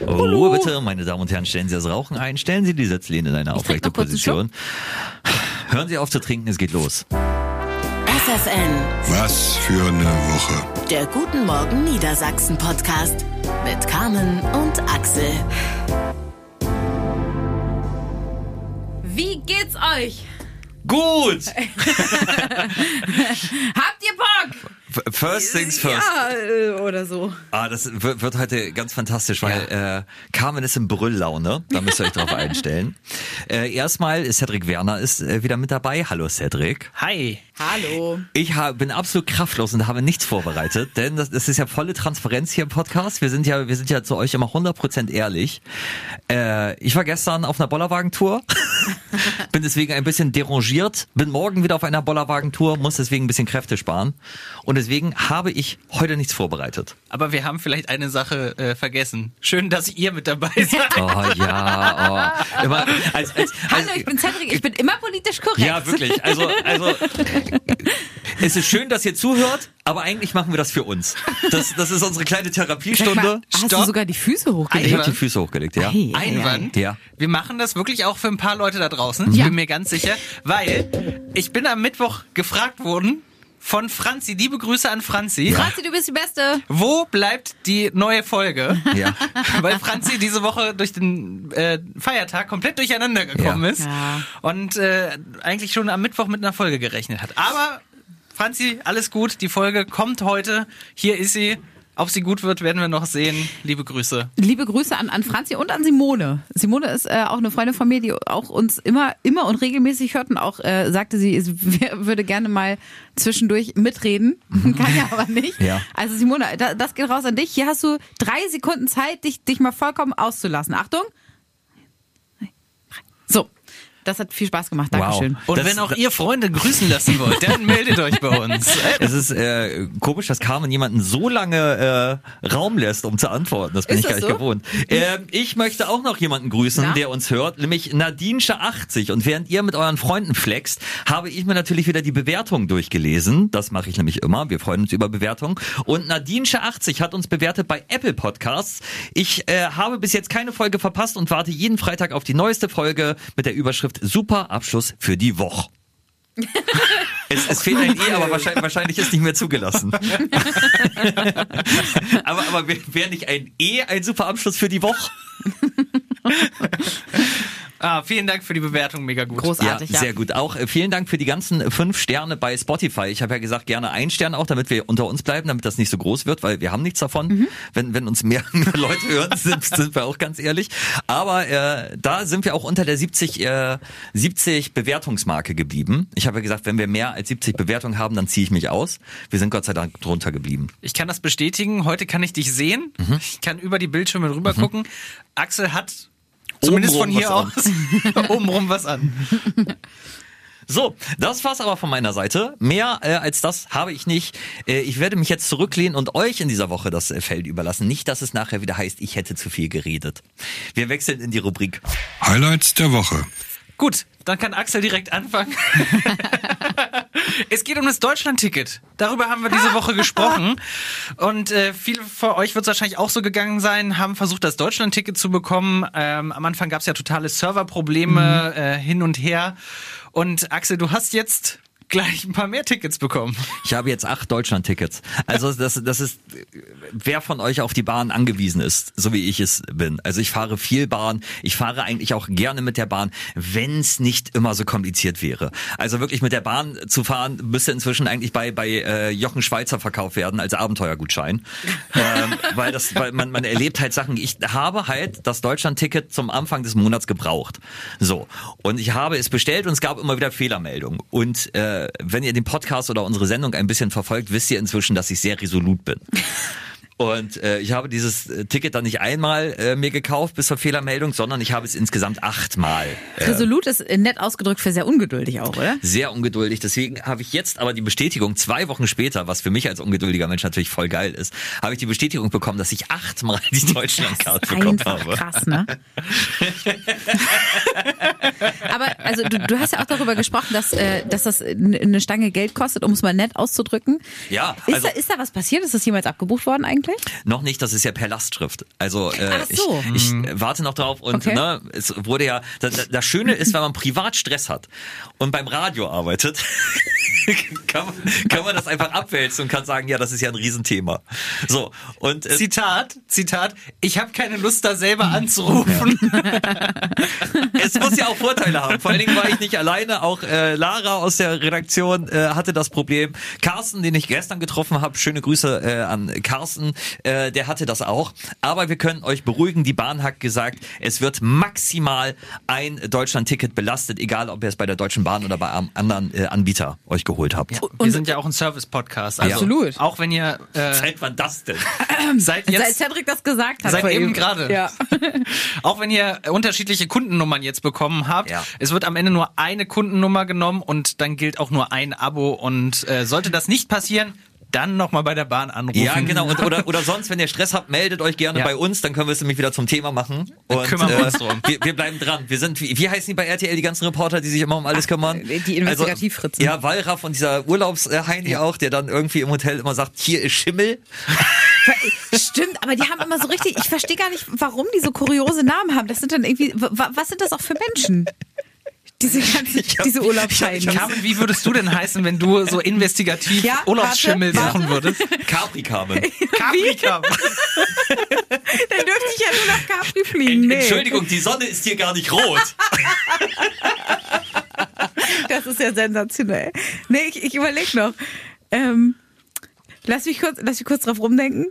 Ruhe bitte, meine Damen und Herren, stellen Sie das Rauchen ein, stellen Sie die Sitzlehne in eine aufrechte Position. Hören Sie auf zu trinken, es geht los. FFN, Was für eine Woche. der Guten Morgen Niedersachsen Podcast mit Carmen und Axel. Wie geht's euch? Gut! Habt ihr Bock? First things first. Ja, äh, oder so. Ah, das wird, wird heute ganz fantastisch, weil äh, Carmen ist in Brülllaune. Da müsst ihr euch drauf einstellen. Äh, erstmal ist Cedric Werner ist äh, wieder mit dabei. Hallo Cedric. Hi. Hallo. Ich hab, bin absolut kraftlos und habe nichts vorbereitet, denn das, das ist ja volle Transparenz hier im Podcast. Wir sind ja, wir sind ja zu euch immer 100% ehrlich. Äh, ich war gestern auf einer Bollerwagentour, bin deswegen ein bisschen derangiert, bin morgen wieder auf einer Bollerwagentour, muss deswegen ein bisschen Kräfte sparen und deswegen habe ich heute nichts vorbereitet. Aber wir haben vielleicht eine Sache äh, vergessen. Schön, dass ihr mit dabei seid. Oh ja, oh. Immer, als, als, als, Hallo, ich bin Cedric, ich bin immer politisch korrekt. Ja, wirklich. Also, also es ist schön, dass ihr zuhört, aber eigentlich machen wir das für uns. Das, das ist unsere kleine Sag mal, Therapiestunde. Hast du Stopp. sogar die Füße Ich hochgelegt? habe die Füße hochgelegt, ja. Ei, ei, Einwand. Ja. Wir machen das wirklich auch für ein paar Leute da draußen. Ich Ja. bin mir ganz sicher, weil ich bin am Mittwoch gefragt worden von Franzi. Liebe Grüße an Franzi. ei. Franzi, du bist die Beste. Wo bleibt die neue Folge? Ja. Weil Franzi diese Woche durch den äh, Feiertag komplett durcheinander gekommen Ja. ist Ja. und äh, eigentlich schon am Mittwoch mit einer Folge gerechnet hat. Aber Franzi, alles gut, die Folge kommt heute. Hier ist sie. Ob sie gut wird, werden wir noch sehen. Liebe Grüße. Liebe Grüße an, an Franzi und an Simone. Simone ist äh, auch eine Freundin von mir, die auch uns immer, immer und regelmäßig hört und auch äh, sagte, sie ist, würde gerne mal zwischendurch mitreden. Kann ja aber nicht. Ja. Also Simone, da, das geht raus an dich. Hier hast du drei Sekunden Zeit, dich, dich mal vollkommen auszulassen. Achtung. Das hat viel Spaß gemacht. Dankeschön. Und Das- wenn auch ihr Freunde grüßen lassen wollt, dann meldet euch bei uns. Es ist äh, komisch, dass Carmen jemanden so lange äh, Raum lässt, um zu antworten. Das bin Ist ich gar nicht so? gewohnt. Ähm, ich möchte auch noch jemanden grüßen, Na? der uns hört, nämlich Nadinsche80. Und während ihr mit euren Freunden flext, habe ich mir natürlich wieder die Bewertung durchgelesen. Das mache ich nämlich immer. Wir freuen uns über Bewertungen. Und Nadinsche80 hat uns bewertet bei Apple Podcasts. Ich äh, habe bis jetzt keine Folge verpasst und warte jeden Freitag auf die neueste Folge mit der Überschrift Super Abschluss für die Woche. Es, es fehlt ein E, aber wahrscheinlich, wahrscheinlich ist nicht mehr zugelassen. aber aber wäre wär nicht ein E ein super Abschluss für die Woche? Ah, vielen Dank für die Bewertung, mega gut. Großartig, ja. sehr gut. Auch äh, vielen Dank für die ganzen fünf Sterne bei Spotify. Ich habe ja gesagt, gerne ein Stern auch, damit wir unter uns bleiben, damit das nicht so groß wird, weil wir haben nichts davon. Mhm. Wenn, wenn uns mehr Leute hören, sind, sind wir auch ganz ehrlich. Aber äh, da sind wir auch unter der 70, äh, 70 Bewertungsmarke geblieben. Ich habe ja gesagt, wenn wir mehr als 70 Bewertungen haben, dann ziehe ich mich aus. Wir sind Gott sei Dank drunter geblieben. Ich kann das bestätigen. Heute kann ich dich sehen. Mhm. Ich kann über die Bildschirme rüber gucken. Axel hat zumindest von hier aus obenrum was an. So, das war's aber von meiner Seite. Mehr äh, als das habe ich nicht. Äh, ich werde mich jetzt zurücklehnen und euch in dieser Woche das äh, Feld überlassen. Nicht, dass es nachher wieder heißt, ich hätte zu viel geredet. Wir wechseln in die Rubrik. Highlights der Woche. Gut, dann kann Axel direkt anfangen. es geht um das Deutschland-Ticket. Darüber haben wir diese Woche gesprochen. Und äh, viele von euch wird es wahrscheinlich auch so gegangen sein, haben versucht, das Deutschland-Ticket zu bekommen. Ähm, am Anfang gab es ja totale Serverprobleme äh, hin und her. Und Axel, du hast jetzt gleich ein paar mehr Tickets bekommen. Ich habe jetzt acht Deutschland-Tickets. Also das, das ist, wer von euch auf die Bahn angewiesen ist, so wie ich es bin. Also ich fahre viel Bahn. Ich fahre eigentlich auch gerne mit der Bahn, wenn es nicht immer so kompliziert wäre. Also wirklich mit der Bahn zu fahren, müsste inzwischen eigentlich bei, bei äh, Jochen Schweizer verkauft werden als Abenteuergutschein. ähm, weil das, weil man, man erlebt halt Sachen. Ich habe halt das Deutschland-Ticket zum Anfang des Monats gebraucht. So. Und ich habe es bestellt und es gab immer wieder Fehlermeldungen. Und äh, wenn ihr den Podcast oder unsere Sendung ein bisschen verfolgt, wisst ihr inzwischen, dass ich sehr resolut bin. Und äh, ich habe dieses äh, Ticket dann nicht einmal äh, mir gekauft bis zur Fehlermeldung, sondern ich habe es insgesamt achtmal. Äh, Resolut ist nett ausgedrückt für sehr ungeduldig auch, oder? sehr ungeduldig. Deswegen habe ich jetzt aber die Bestätigung, zwei Wochen später, was für mich als ungeduldiger Mensch natürlich voll geil ist, habe ich die Bestätigung bekommen, dass ich achtmal die Deutschlandkarte bekommen habe. krass, ne? Aber also du, du hast ja auch darüber gesprochen, dass, äh, dass das n- eine Stange Geld kostet, um es mal nett auszudrücken. Ja, Ist, also- da, ist da was passiert? Ist das jemals abgebucht worden eigentlich? Noch nicht, das ist ja per Lastschrift. Also äh, Ach so. ich, ich äh, warte noch drauf und Okay. ne, es wurde ja. Das, das Schöne ist, wenn man privat Stress hat und beim Radio arbeitet, kann, man, kann man das einfach abwälzen und kann sagen, ja, das ist ja ein Riesenthema. So und äh, Zitat, Zitat, ich habe keine Lust, da selber anzurufen. es muss ja auch Vorteile haben. Vor allen Dingen war ich nicht alleine. Auch äh, Lara aus der Redaktion äh, hatte das Problem. Carsten, den ich gestern getroffen habe, schöne Grüße äh, an Carsten, äh, der hatte das auch. Aber wir können euch beruhigen, die Bahn hat gesagt, es wird maximal ein Deutschland-Ticket belastet, egal ob ihr es bei der Deutschen Bahn oder bei einem anderen äh, Anbieter euch geholt habt. Wir sind ja auch ein Service-Podcast. Also Absolut. Auch wenn ihr äh, Seit wann das denn? Seit jetzt Cedric das gesagt hat. Seit eben gerade. Ja. Auch wenn ihr unterschiedliche Kundennummern jetzt bekommen habt, Ja. es wird am Ende nur eine Kundennummer genommen und dann gilt auch nur ein Abo. Und äh, sollte das nicht passieren, dann nochmal bei der Bahn anrufen. Ja, genau. Und, oder, oder sonst, wenn ihr Stress habt, meldet euch gerne Ja. bei uns, dann können wir es nämlich wieder zum Thema machen. Und, äh, kümmern wir uns drum. Wir, wir bleiben dran. Wir sind, wie, wie heißen die bei RTL, die ganzen Reporter, die sich immer um alles kümmern? die Investigativfritzen. Also, ja, Wallraff und dieser Urlaubsheini auch, der dann irgendwie im Hotel immer sagt, hier ist Schimmel. Stimmt, aber die haben immer so richtig, ich verstehe gar nicht, warum die so kuriose Namen haben. Das sind dann irgendwie, wa- was sind das auch für Menschen? Diese hab- diese ich hab- Urlaubsscheine. Carmen, wie würdest du denn heißen, wenn du so investigativ Ja, Urlaubsschimmel warte, suchen würdest? Capri-Kamen. Caprica. Dann dürfte ich ja nur nach Capri fliegen. Nee, Entschuldigung, die Sonne ist hier gar nicht rot. das ist ja sensationell. Nee, ich, ich überlege noch. Ähm, lass, mich kurz, lass mich kurz drauf rumdenken.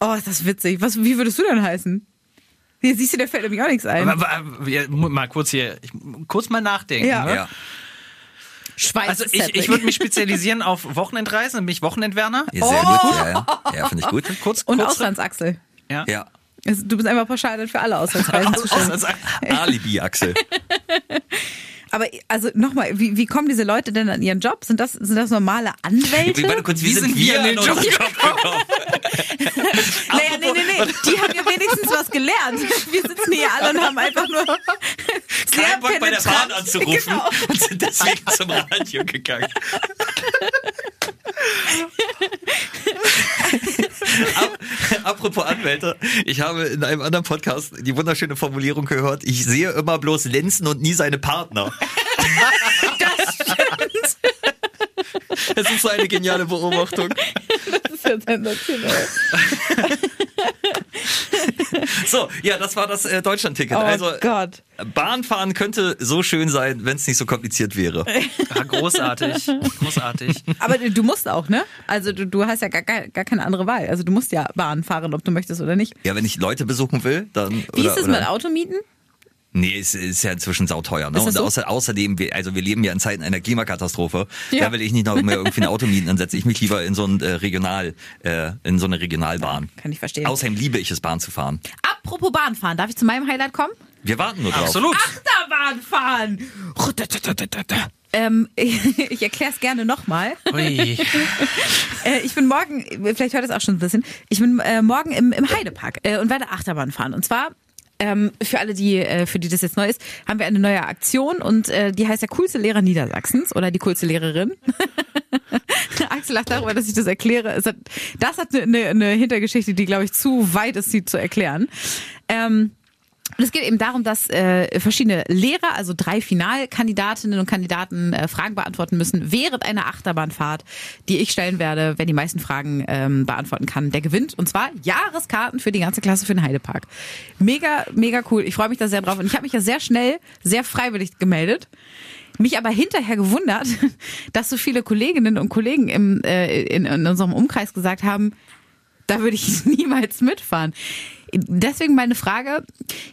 Oh, ist das witzig. Was, wie würdest du denn heißen? Hier siehst du, da fällt nämlich auch nichts ein. Aber, aber, ja, mal kurz hier, ich, kurz mal nachdenken. Ja. Ne? Ja. Schweiz Also ich, ich würde mich spezialisieren auf Wochenendreisen, dann bin ich Wochenendwerner. Ja, sehr gut. Ja, ja. finde ich gut. Kurz, Und kurz Auslandsachsel. Ja. Ja. Du bist einfach pauschal für alle Auslandsreisen zuständig. Also, Alibi, Axel. Aber also nochmal, wie, wie kommen diese Leute denn an ihren Job? Sind das, sind das normale Anwälte? Warte kurz, wie, Wie sind, sind wir an in den Job gekommen? naja, nee, nee, nee. Die haben ja wenigstens was gelernt. Wir sitzen hier alle und haben einfach nur sehr Kein Bock bei der Bahn anzurufen Genau. und sind deswegen zum Radio gegangen. Ap- Apropos Anwälte, ich habe in einem anderen Podcast die wunderschöne Formulierung gehört, ich sehe immer bloß Lenzen und nie seine Partner. Das stimmt. Das ist so eine geniale Beobachtung. Das ist ja sensationell. So, ja, das war das äh, Deutschland-Ticket. Oh also Gott. Bahnfahren könnte so schön sein, wenn es nicht so kompliziert wäre. ja, großartig. Großartig. Aber du musst auch, ne? Also du, du hast ja gar, gar, gar keine andere Wahl. Also du musst ja Bahn fahren, ob du möchtest oder nicht. Ja, wenn ich Leute besuchen will, dann. Wie oder, ist es mit Automieten? Nee, es ist ja inzwischen sauteuer. Ne? Und so? außer, außerdem, wir, also wir leben ja in Zeiten einer Klimakatastrophe. Ja. Da will ich nicht noch mehr irgendwie ein Auto mieten, dann setze ich mich lieber in so ein äh, Regional, äh, in so eine Regionalbahn. Kann ich verstehen. Außerdem liebe ich es, Bahn zu fahren. Apropos Bahnfahren, darf ich zu meinem Highlight kommen? Wir warten nur drauf. Absolut. Achterbahn fahren! Ähm, ich erkläre es gerne nochmal. Ui. Äh, ich bin morgen, vielleicht hört es auch schon ein bisschen, ich bin äh, morgen im, im Heidepark äh, und werde Achterbahn fahren. Und zwar, ähm, für alle, die, äh, für die das jetzt neu ist, haben wir eine neue Aktion und äh, die heißt der coolste Lehrer Niedersachsens oder die coolste Lehrerin. Axel lacht darüber, dass ich das erkläre. Hat, das hat eine, eine, eine Hintergeschichte, die, glaube ich, zu weit ist, sie zu erklären. Ähm, und es geht eben darum, dass äh, verschiedene Lehrer, also drei Finalkandidatinnen und Kandidaten, äh, Fragen beantworten müssen während einer Achterbahnfahrt, die ich stellen werde. Wer die meisten Fragen ähm, beantworten kann, der gewinnt. Und zwar Jahreskarten für die ganze Klasse für den Heidepark. Mega, mega cool. Ich freue mich da sehr drauf. Und ich habe mich ja sehr schnell, sehr freiwillig gemeldet. Mich aber hinterher gewundert, dass so viele Kolleginnen und Kollegen im, äh, in, in unserem Umkreis gesagt haben, da würde ich niemals mitfahren. Deswegen meine Frage,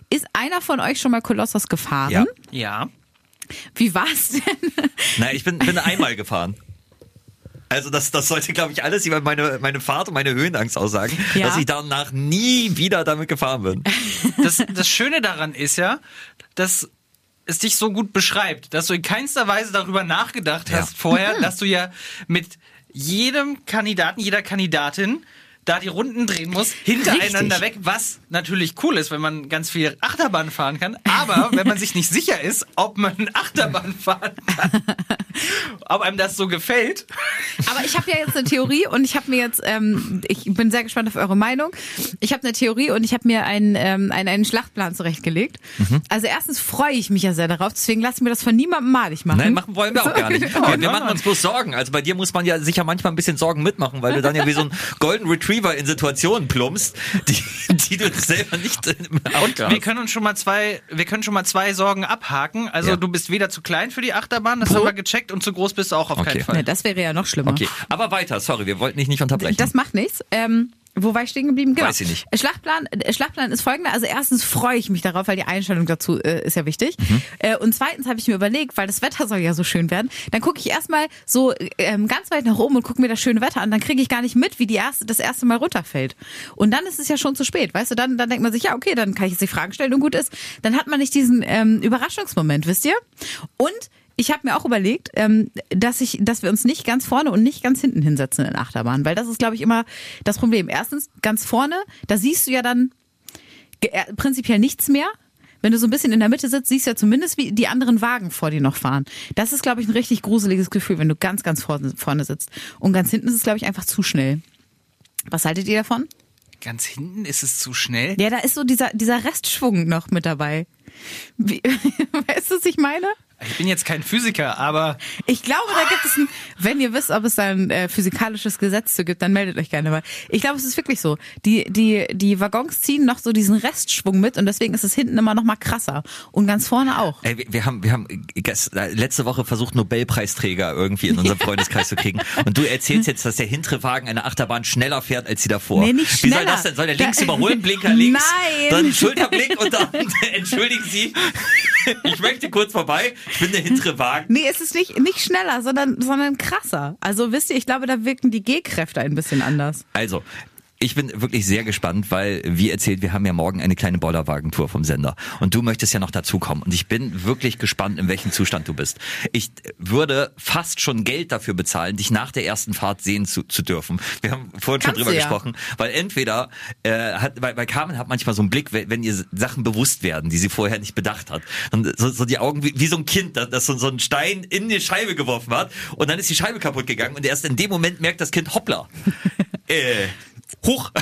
ist einer von euch schon mal Kolossos gefahren? Ja. Ja. Wie war's denn? Nein, ich bin, bin einmal gefahren. Also das, das sollte, glaube ich, alles über meine, meine Fahrt und meine Höhenangst aussagen, Ja. dass ich danach nie wieder damit gefahren bin. Das, das Schöne daran ist ja, dass es dich so gut beschreibt, dass du in keinster Weise darüber nachgedacht hast Ja. vorher, dass du ja mit jedem Kandidaten, jeder Kandidatin da die Runden drehen muss, hintereinander Richtig. weg, was natürlich cool ist, wenn man ganz viel Achterbahn fahren kann. Aber wenn man sich nicht sicher ist, ob man Achterbahn fahren kann, ob einem das so gefällt, Aber ich habe ja jetzt eine Theorie und ich habe mir jetzt, ähm, ich bin sehr gespannt auf eure Meinung. Ich habe eine Theorie und ich habe mir einen, ähm, einen, einen Schlachtplan zurechtgelegt. Mhm. Also erstens freue ich mich ja sehr darauf, deswegen lasse ich mir das von niemandem malig machen. Nein, machen wollen wir auch gar nicht. Oh, Wir, wir machen uns bloß Sorgen. Also bei dir muss man ja sicher manchmal ein bisschen Sorgen mitmachen, weil du dann ja wie so ein Golden Retriever in Situationen plumpst, die, die du selber nicht im Auge wir können uns schon mal zwei, wir können schon mal zwei Sorgen abhaken. Also Ja. du bist weder zu klein für die Achterbahn, das Puh. haben wir gecheckt, und zu groß bist du auch auf Okay. keinen Fall. Ja, das wäre ja noch schlimmer. Okay, aber weiter, sorry, wir wollten dich nicht unterbrechen. Das macht nichts. Ähm, wo war ich stehen geblieben? Genau. Weiß ich nicht. Schlachtplan, äh, Schlachtplan ist folgender. Also erstens freue ich mich darauf, weil die Einstellung dazu äh, ist ja wichtig. Mhm. Äh, und zweitens habe ich mir überlegt, weil das Wetter soll ja so schön werden, dann gucke ich erstmal so ähm, ganz weit nach oben und gucke mir das schöne Wetter an. Dann kriege ich gar nicht mit, wie die erste, das erste Mal runterfällt. Und dann ist es ja schon zu spät. Weißt du, dann, dann denkt man sich, ja, okay, dann kann ich jetzt die Fragen stellen und gut ist. Dann hat man nicht diesen ähm, Überraschungsmoment, wisst ihr? Und ich habe mir auch überlegt, ähm, dass ich, dass wir uns nicht ganz vorne und nicht ganz hinten hinsetzen in Achterbahn, weil das ist, glaube ich, immer das Problem. Erstens, ganz vorne, da siehst du ja dann äh, prinzipiell nichts mehr. Wenn du so ein bisschen in der Mitte sitzt, siehst du ja zumindest, wie die anderen Wagen vor dir noch fahren. Das ist, glaube ich, ein richtig gruseliges Gefühl, wenn du ganz, ganz vorne, vorne sitzt. Und ganz hinten ist es, glaube ich, einfach zu schnell. Was haltet ihr davon? Ganz hinten ist es zu schnell. Ja, da ist so dieser, dieser Restschwung noch mit dabei. Wie, weißt du, was ich meine? Ich bin jetzt kein Physiker, aber Ich glaube, da gibt es ein, wenn ihr wisst, ob es da ein äh, physikalisches Gesetz zu gibt, dann meldet euch gerne mal. Ich glaube, es ist wirklich so. Die, die, die Waggons ziehen noch so diesen Restschwung mit und deswegen ist es hinten immer noch mal krasser. Und ganz vorne auch. Ey, wir- haben, wir haben gest- letzte Woche versucht, Nobelpreisträger irgendwie in unserem Freundeskreis zu kriegen. Und du erzählst jetzt, dass der hintere Wagen eine Achterbahn schneller fährt als die davor. Nee, nicht Wie soll schneller. das denn? Soll der links Da- überholen, Blinker links? Nein. Dann Schulterblick und dann, entschuldigen Sie, ich möchte kurz vorbei, ich bin der hintere Wagen. Nee, es ist nicht, nicht schneller, sondern, sondern krasser. Also wisst ihr, ich glaube, da wirken die G-Kräfte ein bisschen anders. Also, ich bin wirklich sehr gespannt, weil, wie erzählt, wir haben ja morgen eine kleine Bollerwagentour vom Sender. Und du möchtest ja noch dazukommen. Und ich bin wirklich gespannt, in welchem Zustand du bist. Ich würde fast schon Geld dafür bezahlen, dich nach der ersten Fahrt sehen zu, zu dürfen. Wir haben vorhin schon Kannst drüber du ja. gesprochen. Weil entweder, äh, hat, weil, weil Carmen hat manchmal so einen Blick, wenn wenn ihr Sachen bewusst werden, die sie vorher nicht bedacht hat. Und so, so die Augen wie, wie so ein Kind, das, das so, so einen Stein in die Scheibe geworfen hat. Und dann ist die Scheibe kaputt gegangen. Und erst in dem Moment merkt das Kind, hoppla. äh, Hoch.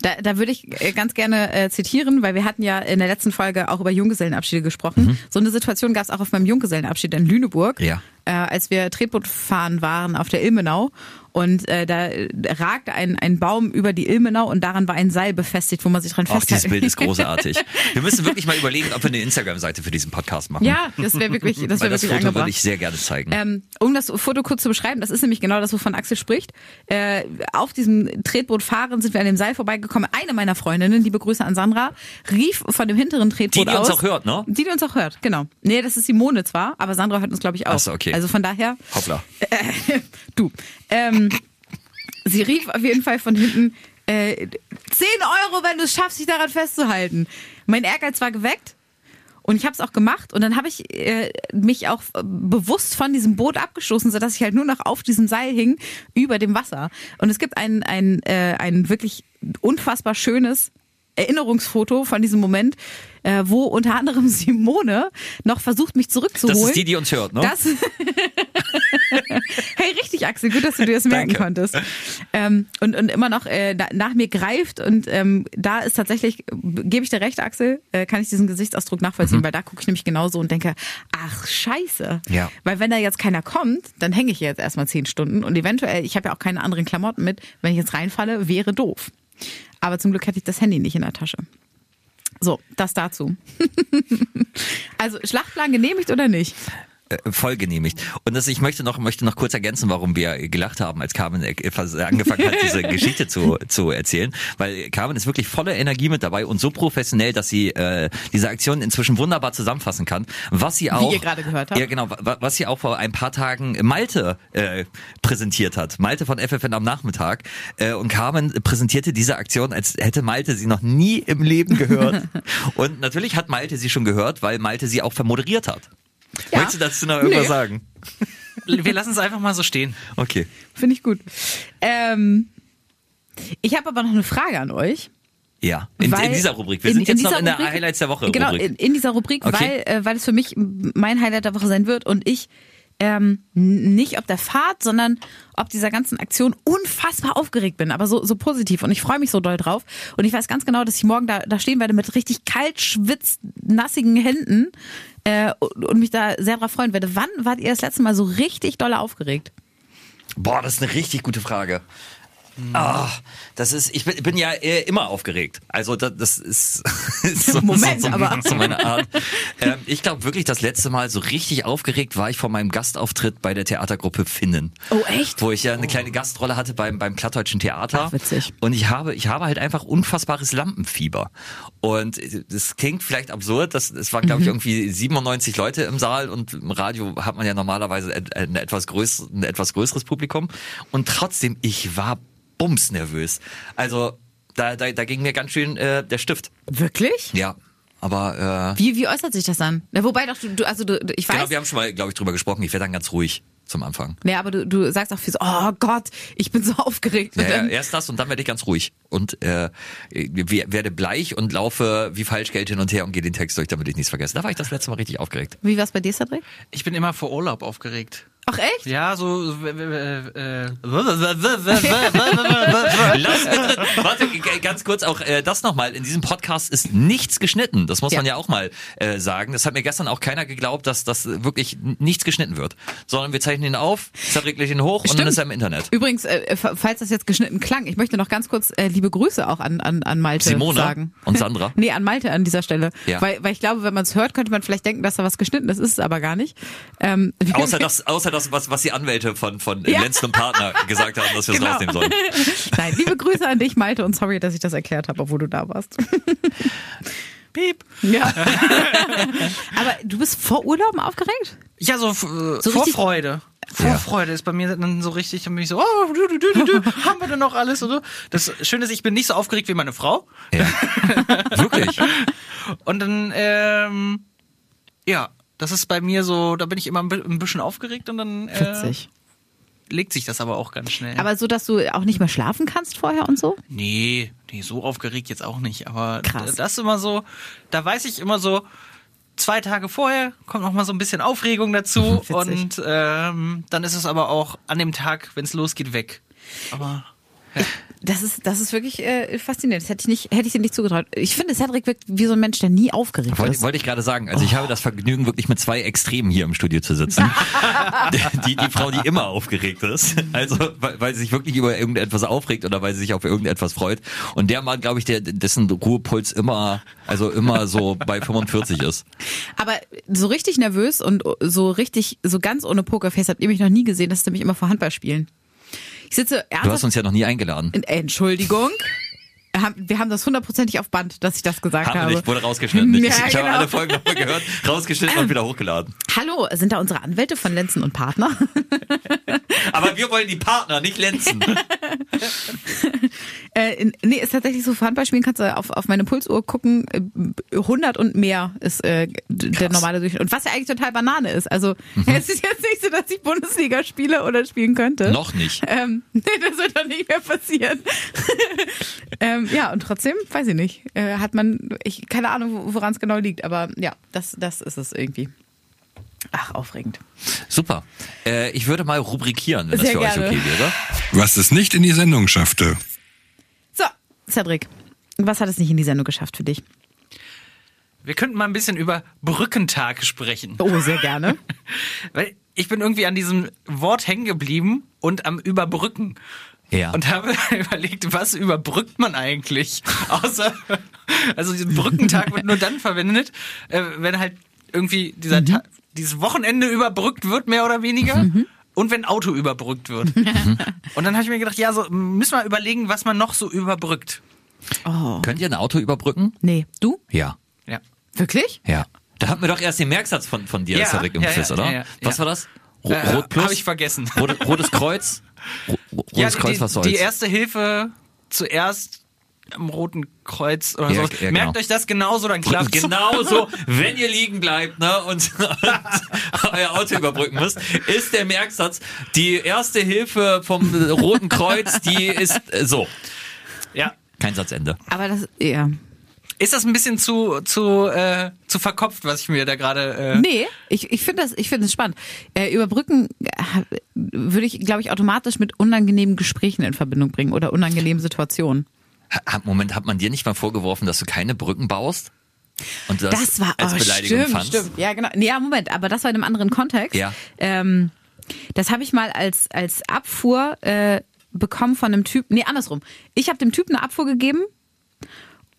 Da, da würde ich äh, ganz gerne äh, zitieren, weil wir hatten ja in der letzten Folge auch über Junggesellenabschiede gesprochen. So eine Situation gab es auch auf meinem Junggesellenabschied in Lüneburg, Ja. äh, als wir Tretboot fahren waren auf der Ilmenau. Und äh, da äh, ragte ein, ein Baum über die Ilmenau und daran war ein Seil befestigt, wo man sich dran Auch festhalten dieses Bild ist großartig. Wir müssen wirklich mal überlegen, ob wir eine Instagram-Seite für diesen Podcast machen. Ja, das wäre wirklich, das wäre das wirklich Foto angebracht. würde ich sehr gerne zeigen. Ähm, um das Foto kurz zu beschreiben, das ist nämlich genau das, wovon Axel spricht. Äh, auf diesem Tretboot fahren sind wir an dem Seil vorbeigekommen. Eine meiner Freundinnen, liebe Grüße an Sandra, rief von dem hinteren Tretboot Die, die uns aus. auch hört, ne? Die, die uns auch hört, genau. Nee, das ist Simone zwar, aber Sandra hört uns, glaube ich, auch. Ach so, okay. Also von daher, Hoppla. äh, du. Ähm, sie rief auf jeden Fall von hinten, äh, 10 Euro, wenn du es schaffst, dich daran festzuhalten. Mein Ehrgeiz war geweckt. Und ich habe es auch gemacht und dann habe ich äh, mich auch äh, bewusst von diesem Boot abgestoßen, sodass ich halt nur noch auf diesem Seil hing über dem Wasser. Und es gibt ein, ein, äh, ein wirklich unfassbar schönes Erinnerungsfoto von diesem Moment, äh, wo unter anderem Simone noch versucht, mich zurückzuholen. Das ist die, die uns hört, ne? Das hey, richtig, Axel, gut, dass du dir das merken Danke. konntest. Ähm, und, und immer noch äh, nach mir greift und ähm, da ist tatsächlich, gebe ich dir recht, Axel, äh, kann ich diesen Gesichtsausdruck nachvollziehen, weil da gucke ich nämlich genauso und denke, ach scheiße. Mhm. Ja. Weil wenn da jetzt keiner kommt, dann hänge ich jetzt erstmal zehn Stunden und eventuell, ich habe ja auch keine anderen Klamotten mit, wenn ich jetzt reinfalle, wäre doof. Aber zum Glück hatte ich das Handy nicht in der Tasche. So, das dazu. also Schlachtplan genehmigt oder nicht? Äh, voll genehmigt. Und das, ich möchte noch, möchte noch kurz ergänzen, warum wir gelacht haben, als Carmen äh, angefangen hat, diese Geschichte zu, zu erzählen. Weil Carmen ist wirklich voller Energie mit dabei und so professionell, dass sie äh, diese Aktion inzwischen wunderbar zusammenfassen kann. Was sie auch. ihr gerade gehört habt. Ja, genau. wa- Was sie auch vor ein paar Tagen Malte äh, präsentiert hat. Malte von FFN am Nachmittag. Äh, und Carmen präsentierte diese Aktion, als hätte Malte sie noch nie im Leben gehört. und natürlich hat Malte sie schon gehört, weil Malte sie auch vermoderiert hat. Ja. Möchtest du dazu noch irgendwas Nee. sagen? wir lassen es einfach mal so stehen. Okay. Finde ich gut. Ähm, Ich habe aber noch eine Frage an euch. Ja, in, weil- in dieser Rubrik. Wir sind jetzt noch in der Rubrik- Highlights der Woche Genau, Rubrik. in, in dieser Rubrik, Okay. weil, äh, weil es für mich mein Highlight der Woche sein wird und ich ähm, nicht ob der Fahrt, sondern ob dieser ganzen Aktion unfassbar aufgeregt bin, aber so, so positiv und ich freue mich so doll drauf und ich weiß ganz genau, dass ich morgen da, da stehen werde mit richtig kalt, schwitz, nassigen Händen äh, und, und mich da sehr drauf freuen werde. Wann wart ihr das letzte Mal so richtig doll aufgeregt? Boah, das ist eine richtig gute Frage. Ah, das ist, ich bin, bin ja äh, immer aufgeregt. Also das, das ist, ist so, Moment, so, so, aber- so meine Art. Ähm, ich glaube wirklich, das letzte Mal so richtig aufgeregt war ich vor meinem Gastauftritt bei der Theatergruppe Finnen. Oh, echt? Wo ich ja eine kleine Gastrolle hatte beim, beim Plattdeutschen Theater. Ach, witzig. Und ich habe, ich habe halt einfach unfassbares Lampenfieber. Und das klingt vielleicht absurd, das, es waren, glaube ich, irgendwie 97 Leute im Saal und im Radio hat man ja normalerweise ein, ein, etwas, größ, ein etwas größeres Publikum. Und trotzdem, ich war bumsnervös. Also da, da, da ging mir ganz schön äh, der Stift. Wirklich? Ja. Aber äh, Wie, wie äußert sich das dann? Na, wobei doch, du, du also du, ich weiß. genau, wir haben schon mal, glaube ich, drüber gesprochen. Ich werde dann ganz ruhig zum Anfang. Nee, aber du, du sagst auch viel so, oh Gott, ich bin so aufgeregt. Ja, ja, erst das und dann werde ich ganz ruhig und äh, we- werde bleich und laufe wie Falschgeld hin und her und gehe den Text durch, damit ich nichts vergesse. Da war ich das letzte Mal richtig aufgeregt. wie war's bei dir, Cedric? Ich bin immer vor Urlaub aufgeregt. Ach echt? Ja, so. Äh. Warte, ganz kurz auch äh, das nochmal. In diesem Podcast ist nichts geschnitten. Das muss Ja. man ja auch mal äh, sagen. Das hat mir gestern auch keiner geglaubt, dass das wirklich nichts geschnitten wird. Sondern wir zeichnen ihn auf, Cedric legt ihn hoch und dann Stimmt. ist er im Internet. Übrigens, äh, f- falls das jetzt geschnitten klang, ich möchte noch ganz kurz äh, liebe Grüße auch an, an, an Malte Simone sagen. und Sandra? nee, an Malte an dieser Stelle. Ja. Weil, weil ich glaube, wenn man es hört, könnte man vielleicht denken, dass da was geschnitten ist, ist es aber gar nicht. Ähm, Außer das, außer das was, was die Anwälte von, von Ja. Lenzen und Partner gesagt haben, dass wir es Genau. rausnehmen sollen. Nein, liebe Grüße an dich, Malte, und sorry, dass ich das erklärt habe, obwohl du da warst. Piep. Ja. aber du bist vor Urlauben aufgeregt? Ja, so, äh, So Vorfreude. Vorfreude ist bei mir dann so richtig, dann bin ich so, oh, du, du, du, du, du, haben wir denn noch alles und so. Das Schöne ist, ich bin nicht so aufgeregt wie meine Frau. Ja. Wirklich. Und dann, ähm, ja, das ist bei mir so, da bin ich immer ein bisschen aufgeregt und dann äh, Witzig. legt sich das aber auch ganz schnell. Aber so, dass du auch nicht mehr schlafen kannst vorher und so? Nee, nee, so aufgeregt jetzt auch nicht. Aber Krass. das ist immer so, da weiß ich immer so, zwei Tage vorher kommt noch mal so ein bisschen Aufregung dazu und ähm, dann ist es aber auch an dem Tag, wenn es losgeht, weg. Aber Das ist, das ist wirklich äh, faszinierend. Das hätte ich, nicht, hätte ich dir nicht zugetraut. Ich finde, Cedric wirkt wie so ein Mensch, der nie aufgeregt Wollte, ist. wollte ich gerade sagen. Also ich habe das Vergnügen, wirklich mit zwei Extremen hier im Studio zu sitzen. die, die Frau, die immer aufgeregt ist. Also weil, weil sie sich wirklich über irgendetwas aufregt oder weil sie sich auf irgendetwas freut. Und der Mann, glaube ich, der, dessen Ruhepuls immer, also immer so bei 45 ist. Aber so richtig nervös und so richtig, so ganz ohne Pokerface habt ihr mich noch nie gesehen. Das ist nämlich immer vor Handballspielen. Ich sitze Du hast ernsthaft... uns ja noch nie eingeladen. Entschuldigung. Wir haben das hundertprozentig auf Band, dass ich das gesagt Haben habe. nicht, wurde rausgeschnitten. Ich, Ja, ich habe genau. alle Folgen nochmal gehört, rausgeschnitten und wieder hochgeladen. Hallo, sind da unsere Anwälte von Lenzen und Partner? Aber wir wollen die Partner, nicht Lenzen. Äh, nee, ist tatsächlich so, Handballspielen kannst du auf, auf meine Pulsuhr gucken, äh, 100 und mehr ist äh, der normale Durchschnitt. Und was ja eigentlich total Banane ist. Also es ist jetzt nicht so, dass ich Bundesliga spiele oder spielen könnte. Noch nicht. Ähm, nee, das wird doch nicht mehr passieren. ähm, ja, und trotzdem, weiß ich nicht, äh, hat man, ich keine Ahnung, woran es genau liegt, aber ja, das, das ist es irgendwie. Ach, aufregend. Super. Äh, ich würde mal rubrikieren, wenn das Sehr für gerne. euch okay wäre. Was es nicht in die Sendung schaffte. So, Cedric, was hat es nicht in die Sendung geschafft für dich? wir könnten mal ein bisschen über Brückentag sprechen. Oh, sehr gerne. Weil ich bin irgendwie an diesem Wort hängen geblieben und am Überbrücken. Ja. Und habe überlegt, was überbrückt man eigentlich? Außer, also dieser Brückentag wird nur dann verwendet, äh, wenn halt irgendwie dieser Ta dieses Wochenende überbrückt wird, mehr oder weniger. Und wenn Auto überbrückt wird. Und dann habe ich mir gedacht, ja, so müssen wir überlegen, was man noch so überbrückt. Könnt ihr ein Auto überbrücken? Nee, du? Ja. Ja. Wirklich? Ja. Da hatten wir doch erst den Merksatz von, von dir, Ja, Cedric, im ja, Quiz, ja, oder? ja, ja, Was ja. war das? Ro Äh, Rot plus? Habe ich vergessen. Rote, rotes Kreuz? Ro rotes Ja, Kreuz, die, was soll's? die erste Hilfe zuerst am Roten Kreuz oder Ja, so. ja, Merkt genau. euch das genauso, dann klappt Genau so, wenn ihr liegen bleibt ne, und, und euer Auto überbrücken müsst, ist der Merksatz, die erste Hilfe vom Roten Kreuz, die ist äh, so. Ja. Kein Satzende. Aber das, ja. Ist das ein bisschen zu, zu, äh, zu verkopft, was ich mir da gerade. Äh, Nee, ich, ich finde das, ich finde es spannend. Äh, überbrücken äh, würde ich, glaube ich, automatisch mit unangenehmen Gesprächen in Verbindung bringen oder unangenehmen Situationen. Moment, hat man dir nicht mal vorgeworfen, dass du keine Brücken baust? Und das, Das war als oh, Beleidigung stimmt, fandst? stimmt. Ja, genau. Nee, ja, Moment, aber das war in einem anderen Kontext. Ja. Ähm, das habe ich mal als als Abfuhr äh, bekommen von einem Typen. Nee, andersrum. Ich habe dem Typen eine Abfuhr gegeben.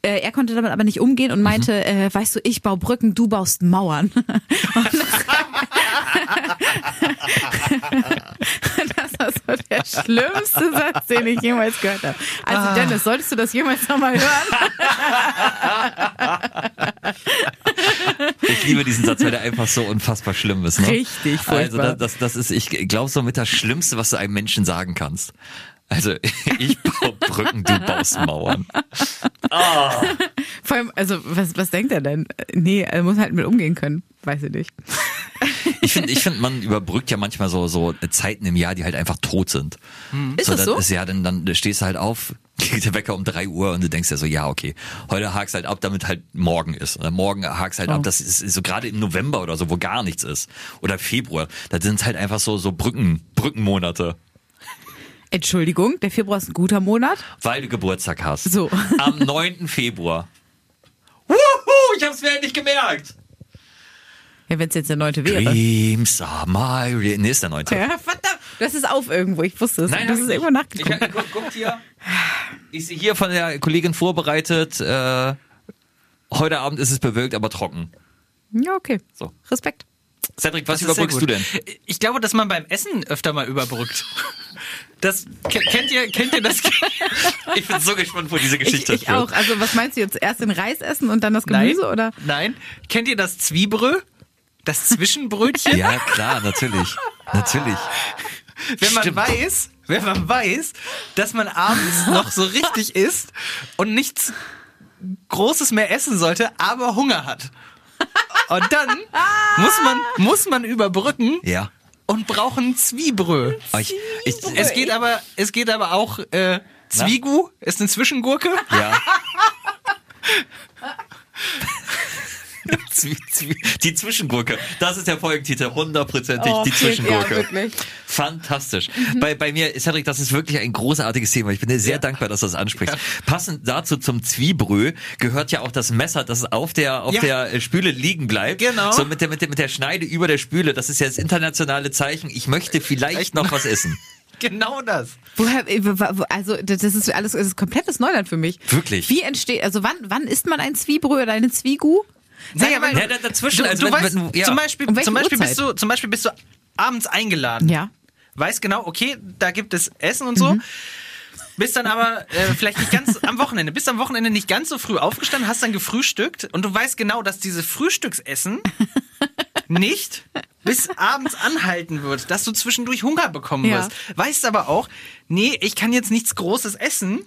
Äh, er konnte damit aber nicht umgehen und meinte, Mhm. äh, weißt du, ich baue Brücken, du baust Mauern. Das war so der schlimmste Satz, den ich jemals gehört habe. Also Ah. Dennis, solltest du das jemals nochmal hören? Ich liebe diesen Satz, weil der einfach so unfassbar schlimm ist. Ne? Richtig furchtbar. Also das, das, das ist, ich glaube, so mit das Schlimmste, was du einem Menschen sagen kannst. Also ich baue Brücken, du baust Mauern. Vor allem, also was, was denkt er denn? Nee, er muss halt mit umgehen können. Weiß ich nicht. Ich finde, ich finde, man überbrückt ja manchmal so so Zeiten im Jahr, die halt einfach tot sind. Ist das dann so? Ist, ja, dann, dann stehst du halt auf, kriegt der Wecker um drei Uhr und du denkst ja so, ja, okay, heute hakst halt ab, damit halt morgen ist. Oder morgen hakst halt Oh. ab, das ist, ist so gerade im November oder so, wo gar nichts ist. Oder Februar. Da sind halt einfach so, so Brücken, Brückenmonate. Entschuldigung, der Februar ist ein guter Monat. Weil du Geburtstag hast. So. Am 9. Februar. Wuhu, ich hab's mir endlich gemerkt. Ja, wenn es jetzt der neunte wäre. Dreams are my real. Nee, ist der 9. Ja, verdammt. Das ist auf irgendwo. Ich wusste es. Nein, das hab ist irgendwo nachgeguckt. Ich, guck, guckt hier. Ich sehe hier von der Kollegin vorbereitet. Äh, heute Abend ist es bewölkt, aber trocken. Ja, okay. So. Respekt. Cedric, was das überbrückst du denn? Ich glaube, dass man beim Essen öfter mal überbrückt. Das ke- kennt ihr, kennt ihr das? Ich bin so gespannt, wo diese Ich, Geschichte ich auch. Also was meinst du jetzt? Erst den Reis essen und dann das Gemüse Nein, oder? Nein. Kennt ihr das Zwiebrö? Das Zwischenbrötchen? Ja, klar, natürlich. Natürlich. wenn man Stimmt. weiß, wenn man weiß, dass man abends noch so richtig isst und nichts Großes mehr essen sollte, aber Hunger hat. Und dann muss man, muss man überbrücken Ja. Und brauchen Zwiebrö. Aber Ich, ich, Es geht aber, es geht aber auch, äh, Zwiegu ist eine Zwischengurke. ja. Die Zwischengurke. Das ist der Folgentitel. Hundertprozentig Oh, die Zwischengurke. ja. Fantastisch. Bei, bei mir, Cedric, das ist wirklich ein großartiges Thema. Ich bin dir sehr dankbar, dass du das ansprichst. Passend dazu zum Zwiebrö gehört ja auch das Messer, das auf der, auf Ja. der äh, Spüle liegen bleibt. Genau. So mit der, mit der, mit der Schneide über der Spüle. Das ist ja das internationale Zeichen. Ich möchte vielleicht noch was essen. Genau das. Woher, äh, also das ist alles, das ist komplettes Neuland für mich. Wirklich? Wie entsteht, also wann, wann isst man ein Zwiebrö oder eine Zwiegu? Naja, weil- Ja, da- dazwischen, Du, also du wenn- weißt, wenn ja. zum Beispiel, Um zum Beispiel Uhrzeit? bist du, zum Beispiel bist du abends eingeladen. Ja. Weißt genau, okay, da gibt es Essen und so. Mhm. Bist dann aber äh, vielleicht nicht ganz am Wochenende, bist am Wochenende nicht ganz so früh aufgestanden, hast dann gefrühstückt und du weißt genau, dass dieses Frühstücksessen nicht bis abends anhalten wird, dass du zwischendurch Hunger bekommen Ja. wirst. Weißt aber auch, nee, ich kann jetzt nichts Großes essen,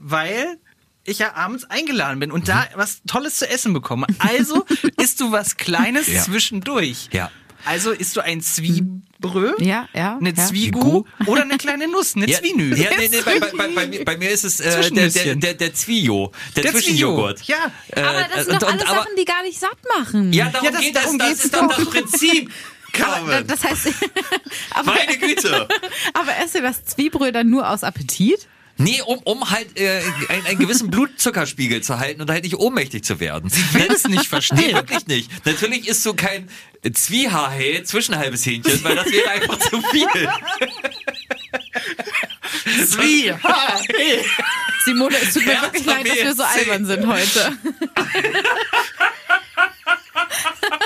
weil ich ja abends eingeladen bin und da was Tolles zu essen bekomme. Also isst du was Kleines Ja. zwischendurch. Ja. Also isst du ein Zwiebrö, Ja, ja. eine ja. Zwiegu oder eine kleine Nuss, eine Ja, Zwienü. ja nee, nee, bei, bei, bei, bei, mir, ist es äh, der, der, der, der Zwio, der, Der Zwischenjoghurt. Zwio, ja. Äh, Aber das sind doch und- alles aber- Sachen, die gar nicht satt machen. Ja, darum Ja, das- geht darum es. Das geht's ist doch das Prinzip. aber, das heißt, aber, Meine Güte. aber esst ihr das Zwiebrö dann nur aus Appetit? Nee, um, um halt äh, einen, einen gewissen Blutzuckerspiegel zu halten und halt nicht ohnmächtig zu werden. Sie will es nicht verstehen. Nee, wirklich nicht. Natürlich isst du kein Zwiehaarhä zwischen halbes Hähnchen, weil das wäre einfach zu viel. Zwie. Ha, hey. Simone, es tut mir Herz wirklich leid, dass wir so albern sind heute.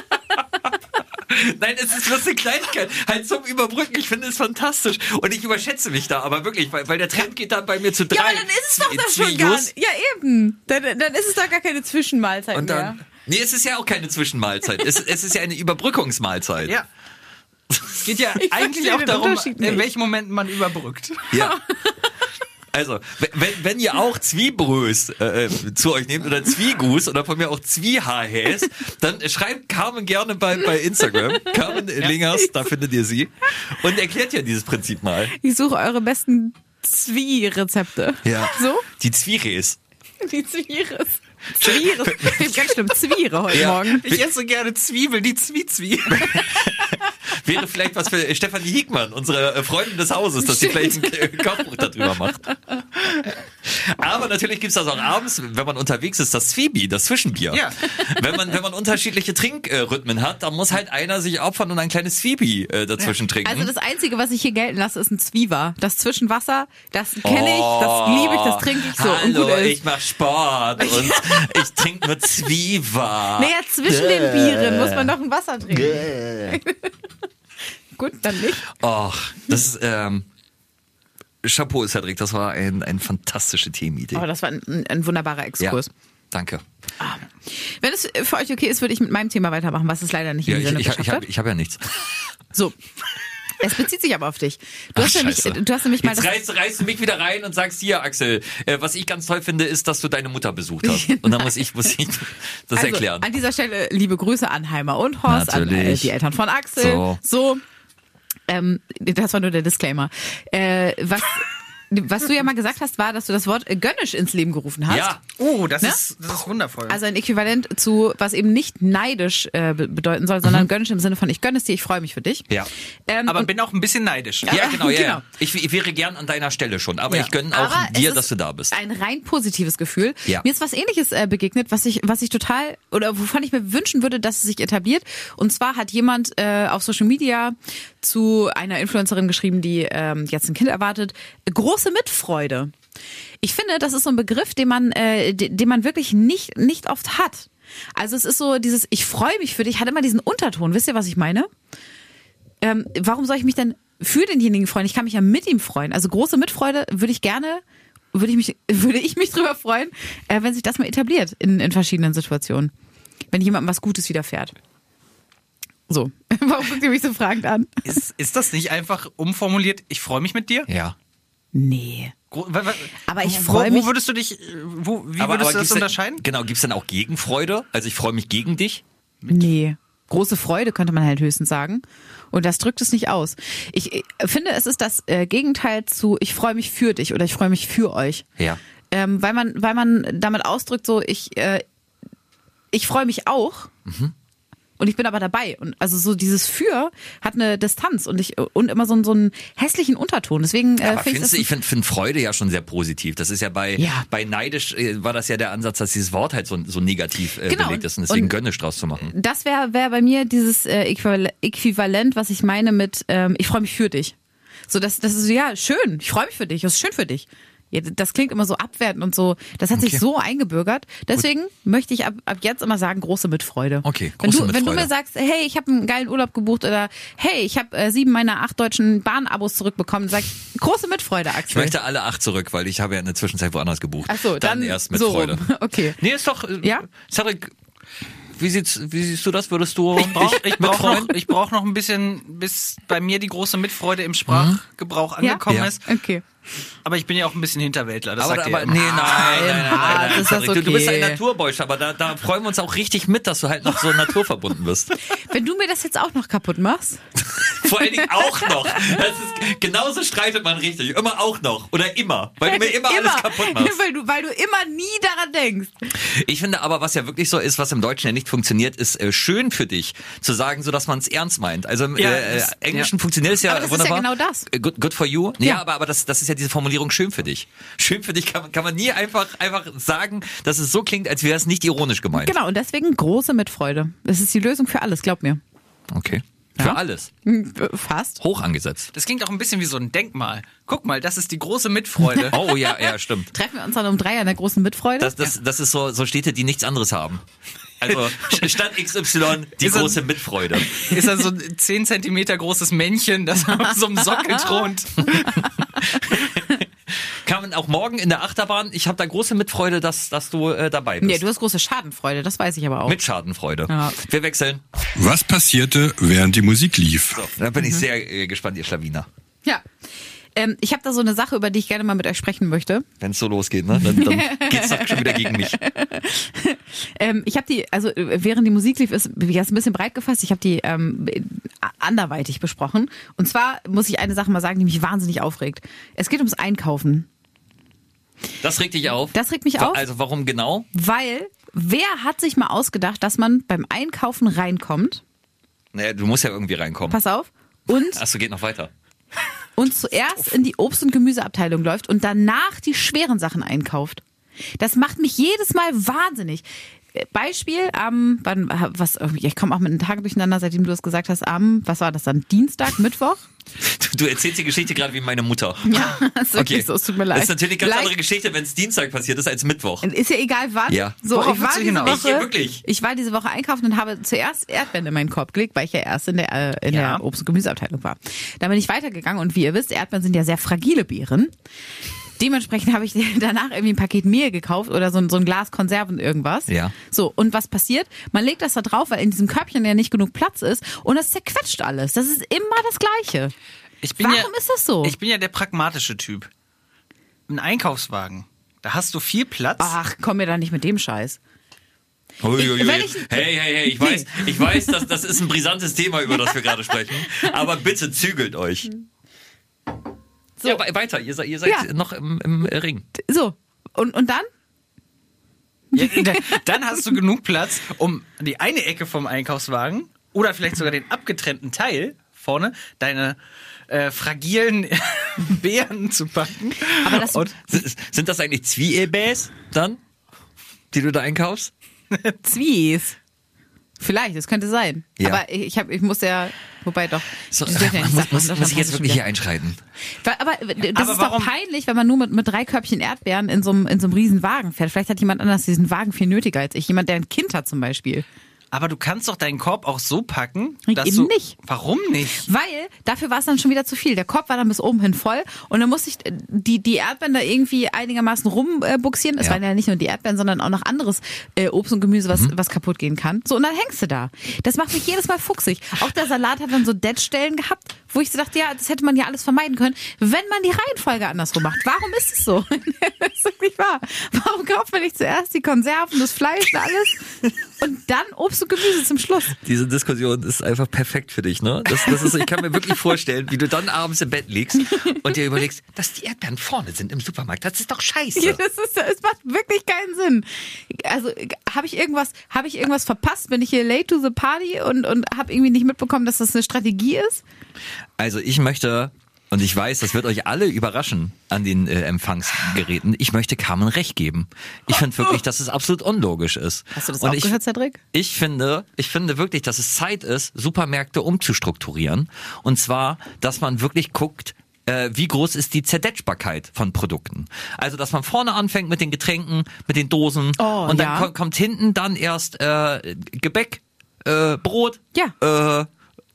Nein, es ist bloß eine Kleinigkeit. Halt zum Überbrücken. Ich finde es fantastisch. Und ich überschätze mich da, aber wirklich, weil, weil der Trend geht dann bei mir zu drei. Ja, aber dann ist es doch das schon gar nicht. Ja, eben. Dann, dann ist es doch gar keine Zwischenmahlzeit Und dann. mehr. Nee, es ist ja auch keine Zwischenmahlzeit. es, es ist ja eine Überbrückungsmahlzeit. Ja. Es geht ja Ich eigentlich auch darum, in nicht. welchem Moment man überbrückt. Ja. Also, wenn, wenn ihr auch Zwiebrös äh, zu euch nehmt oder Zwiegus oder von mir auch Zwiehaarhäs, dann schreibt Carmen gerne bei, bei Instagram. Carmen Lingers, da findet ihr sie. Und erklärt ja dieses Prinzip mal. Ich suche eure besten Zwie-Rezepte. Ja. So? Die Zwieres. Die Zwieres. Bin ganz schlimm Zwiere heute Ja. Morgen. Ich esse gerne Zwiebeln, die Zwie-Zwie. Wäre vielleicht was für Stefanie Hiegmann, unsere äh, Freundin des Hauses, dass sie vielleicht ein Kochbuch darüber macht. Aber natürlich gibt's das auch abends, wenn man unterwegs ist, das Zwiebie, das Zwischenbier. Ja. Wenn man, wenn man unterschiedliche Trinkrhythmen hat, dann muss halt einer sich opfern und ein kleines Zwiebie äh, dazwischen trinken. Also das Einzige, was ich hier gelten lasse, ist ein Zwieber. Das Zwischenwasser, das kenne ich, das liebe ich, das trinke ich so. und Hallo, ich mach Sport und ich trinke nur Zwieber. Naja, zwischen den Bieren muss man noch ein Wasser trinken. Gut, dann nicht. Och, das ist, ähm, Chapeau, Cedric, das war ein, ein fantastische Themenidee. Aber das war ein, ein wunderbarer ja, Exkurs. danke. Wenn es für euch okay ist, würde ich mit meinem Thema weitermachen, was es leider nicht Ja, in ich Sendung ich, ich geschafft habe ich hab ja nichts. So. Es bezieht sich aber auf dich. Du, Ach, hast, nämlich, du hast nämlich mal Jetzt reißt, reißt du mich wieder rein und sagst hier, Axel, äh, was ich ganz toll finde, ist, dass du deine Mutter besucht hast. Und dann muss ich, muss ich das also, erklären. An dieser Stelle liebe Grüße an Heimer und Horst, an äh, Natürlich. die Eltern von Axel. So. So. Ähm, das war nur der Disclaimer. Äh, was, was du ja mal gesagt hast, war, dass du das Wort gönnisch ins Leben gerufen hast. Ja, Oh, das, Ne? ist, das ist wundervoll. Also ein Äquivalent zu, was eben nicht neidisch äh, be- bedeuten soll, sondern gönnisch im Sinne von ich gönne es dir, ich freue mich für dich. ja. Ähm, aber bin auch ein bisschen neidisch. Ja, genau, ja. genau. ja. Ich, ich wäre gern an deiner Stelle schon, aber Ja. ich gönne auch Aber dir, dass du da bist. Ein rein positives Gefühl. Ja. Mir ist was ähnliches äh, begegnet, was ich, was ich total, oder wovon ich mir wünschen würde, dass es sich etabliert. Und zwar hat jemand äh, auf Social Media zu einer Influencerin geschrieben, die ähm, jetzt ein Kind erwartet, große Mitfreude. Ich finde, das ist so ein Begriff, den man, äh, de- den man wirklich nicht, nicht oft hat. Also es ist so dieses, ich freue mich für dich, hat immer diesen Unterton. Wisst ihr, was ich meine? ähm, warum soll ich mich denn für denjenigen freuen? Ich kann mich ja mit ihm freuen. Also große Mitfreude würde ich gerne, würde ich mich, würde ich mich drüber freuen, äh, wenn sich das mal etabliert in, in verschiedenen Situationen. Wenn jemandem was Gutes widerfährt. So. Warum guckt ihr mich so fragend an? Ist, ist das nicht einfach umformuliert, ich freue mich mit dir? Ja. Nee. Aber ich wo- freu mich- Wo würdest du dich, äh, wo, wie würdest du das gibt's unterscheiden? Denn, genau, gibt's dann auch Gegenfreude? Also ich freue mich gegen dich? Nee. Große Freude könnte man halt höchstens sagen. Und das drückt es nicht aus. Ich äh, finde, es ist das äh, Gegenteil zu ich freue mich für dich oder ich freue mich für euch. Ja. ähm, weil man, weil man damit ausdrückt, so ich, äh, ich freue mich auch. Und ich bin aber dabei. Und also so dieses Für hat eine Distanz und ich und immer so, einen- so einen hässlichen Unterton. Deswegen äh, Aber finde ich ich finde find Freude ja schon sehr positiv. Das ist ja bei, Ja. bei neidisch äh, war das ja der Ansatz, dass dieses Wort halt so, so negativ äh, Genau, belegt ist und deswegen und- gönnisch draus zu machen. das wäre wär bei mir dieses äh, Äquival- Äquivalent, was ich meine mit ähm, ich freue mich für dich. So das das ist so ja schön, ich freue mich für dich, das ist schön für dich. Ja, das klingt immer so abwertend und so. Das hat sich Okay. so eingebürgert. Deswegen möchte ich ab, ab jetzt immer sagen, große Mitfreude. Okay, wenn große du, Wenn du Mitfreude. mir sagst, hey, ich habe einen geilen Urlaub gebucht oder hey, ich habe äh, sieben meiner acht deutschen Bahnabos zurückbekommen, sag ich, große Mitfreude, Axel. Ich möchte alle acht zurück, weil ich habe ja in der Zwischenzeit woanders gebucht. Ach so, dann, erst mit so Freude. rum. Okay. Nee, ist doch. äh, Ja? Cedric, wie, sieht's, wie siehst du das? Würdest du Ich brauche ich brauch noch, ich brauch noch ein bisschen, bis bei mir die große Mitfreude im Sprachgebrauch angekommen Ja. ist. Okay. Aber ich bin ja auch ein bisschen Hinterwäldler, das aber, sagt ihr aber ja nee, immer. nein, nein, nein, nein, Ah, nein, das ist das Cedric, du, du bist ein okay. Naturboy, aber da, da freuen wir uns auch richtig mit, dass du halt noch so naturverbunden bist. Wenn du mir das jetzt auch noch kaputt machst, Vor allen Dingen auch noch. Das ist, genauso streitet man richtig. Immer auch noch. Oder immer. Weil du mir immer, alles kaputt machst. Weil du, weil du immer nie daran denkst. Ich finde aber, was ja wirklich so ist, was im Deutschen ja nicht funktioniert, ist äh, schön für dich zu sagen, so dass man es ernst meint. Also im Ja, äh, das- Englischen ja. funktioniert es ja Aber das ist ja wunderbar. genau das. Äh, Good, good for you. Ja, Ja. aber, aber das, das ist ja diese Formulierung schön für dich. Schön für dich kann, man- kann man nie einfach, einfach sagen, dass es so klingt, als wäre es nicht ironisch gemeint. Genau, und deswegen große Mitfreude. Das ist die Lösung für alles, glaub mir. Okay. Für Ja. alles. Hm, Fast. Hoch angesetzt. Das klingt auch ein bisschen wie so ein Denkmal. Guck mal, das ist die große Mitfreude. Oh ja, ja, stimmt. Treffen wir uns dann um drei an der großen Mitfreude? Das, das, das ist so, so Städte, die nichts anderes haben. Also Stadt XY, die Ist große Mitfreude. Ist da so ein 10 Zentimeter großes Männchen, das auf so einem Sockel thront. Kann man auch morgen in der Achterbahn, ich habe da große Mitfreude, dass, dass du äh, dabei bist. nee, du hast große Schadenfreude, das weiß ich aber auch. Mit Schadenfreude. Ja. Wir wechseln. Was passierte, während die Musik lief? So, da bin ich sehr äh, gespannt, ihr Schlawiner. Ja. ähm, ich habe da so eine Sache, über die ich gerne mal mit euch sprechen möchte. Wenn es so losgeht, ne? Dann, dann geht's doch schon wieder gegen mich. Ähm, ich habe die, also äh, während die Musik lief, ist wie gesagt, ein bisschen breit gefasst. Ich habe die ähm, anderweitig besprochen. Und zwar muss ich eine Sache mal sagen, die mich wahnsinnig aufregt. Es geht ums Einkaufen. Das regt dich auf. Das regt mich auf. Also warum genau? Weil wer hat sich mal ausgedacht, dass man beim Einkaufen reinkommt? Naja, du musst ja irgendwie reinkommen. Pass auf. Und, Achso, geht noch weiter. und zuerst in die Obst- und Gemüseabteilung läuft und danach die schweren Sachen einkauft. Das macht mich jedes Mal wahnsinnig. Beispiel am, wann, was, ich komme auch mit den Tagen durcheinander, seitdem du es gesagt hast, am, was war das dann, Dienstag, Mittwoch? Du, du erzählst die Geschichte gerade wie meine Mutter. Ja, ist wirklich so, es tut mir leid. Das ist natürlich eine ganz Gleich- andere Geschichte, wenn es Dienstag passiert ist als Mittwoch. Ist ja egal wann. Ja. So, Worauf ich war diese? Woche, Ich, wirklich? ich war diese Woche einkaufen und habe zuerst Erdbeeren in meinen Korb gelegt, weil ich ja erst in der, äh, in Ja. der Obst- und Gemüseabteilung war. Dann bin ich weitergegangen und wie ihr wisst, Erdbeeren sind ja sehr fragile Beeren. Dementsprechend habe ich danach irgendwie ein Paket Mehl gekauft oder so, ein- so ein Glas Konserven irgendwas. Ja. So, und was passiert? Man legt das da drauf, weil in diesem Körbchen ja nicht genug Platz ist und das zerquetscht alles. Das ist immer das Gleiche. Ich bin Warum ja, ist das so? Ich bin ja der pragmatische Typ. Ein Einkaufswagen. Da hast du viel Platz. Ach, komm mir da nicht mit dem Scheiß. Uiuiui. wenn ich- Hey, hey, hey, ich weiß, ich weiß, dass das ist ein brisantes Thema, über das wir gerade sprechen. Aber bitte zügelt euch. So. Ja, we- weiter, ihr seid, ihr seid Ja. noch im, im Ring. So. Und, und dann? Ja, da- dann hast du genug Platz, um die eine Ecke vom Einkaufswagen oder vielleicht sogar den abgetrennten Teil vorne deine äh, fragilen Beeren zu packen. Aber das, Und Sind das eigentlich Zwiebäs dann, die du da einkaufst? Zwies. Vielleicht, das könnte sein. Ja. Aber ich, ich, hab, ich muss ja, wobei doch. So, ich dürfte ja nicht muss, muss, muss ich jetzt wirklich hier einschreiten? Weil- Aber das Aber ist warum- doch peinlich, wenn man nur mit, mit drei Körbchen Erdbeeren in so, einem, in so einem riesen Wagen fährt. Vielleicht hat jemand anders diesen Wagen viel nötiger als ich. Jemand, der ein Kind hat zum Beispiel. Aber du kannst doch deinen Korb auch so packen, dass eben du. nicht. Warum nicht? Weil dafür war es dann schon wieder zu viel. Der Korb war dann bis oben hin voll und dann musste ich die, die Erdbeeren da irgendwie einigermaßen rumbuxieren. Es Ja. waren ja nicht nur die Erdbeeren, sondern auch noch anderes äh, Obst und Gemüse, was, Mhm. was kaputt gehen kann. So, und dann hängst du da. Das macht mich jedes Mal fuchsig. Auch der Salat hat dann so Deadstellen gehabt, wo ich so dachte, ja, das hätte man ja alles vermeiden können, wenn man die Reihenfolge andersrum macht. Warum ist es so? das ist wirklich wahr. Warum kauft man nicht zuerst die Konserven, das Fleisch und alles und dann Obst und Gemüse zum Schluss? Diese Diskussion ist einfach perfekt für dich, ne? Das, das ist, ich kann mir wirklich vorstellen, wie du dann abends im Bett liegst und dir überlegst, dass die Erdbeeren vorne sind im Supermarkt. Das ist doch scheiße. Ja, das ist, es macht wirklich keinen Sinn. Also habe ich irgendwas, habe ich irgendwas verpasst? Bin ich hier late to the party und und habe irgendwie nicht mitbekommen, dass das eine Strategie ist? Also ich möchte, und ich weiß, das wird euch alle überraschen an den äh, Empfangsgeräten, ich möchte Carmen recht geben. Ich finde wirklich, dass es absolut unlogisch ist. Hast du das und auch ich, gehört, Cedric? Ich finde, ich finde wirklich, dass es Zeit ist, Supermärkte umzustrukturieren. Und zwar, dass man wirklich guckt, äh, wie groß ist die Zerdetzbarkeit von Produkten. Also, dass man vorne anfängt mit den Getränken, mit den Dosen Oh, und dann ja. ko- kommt hinten dann erst äh, Gebäck, äh, Brot, Ja. äh,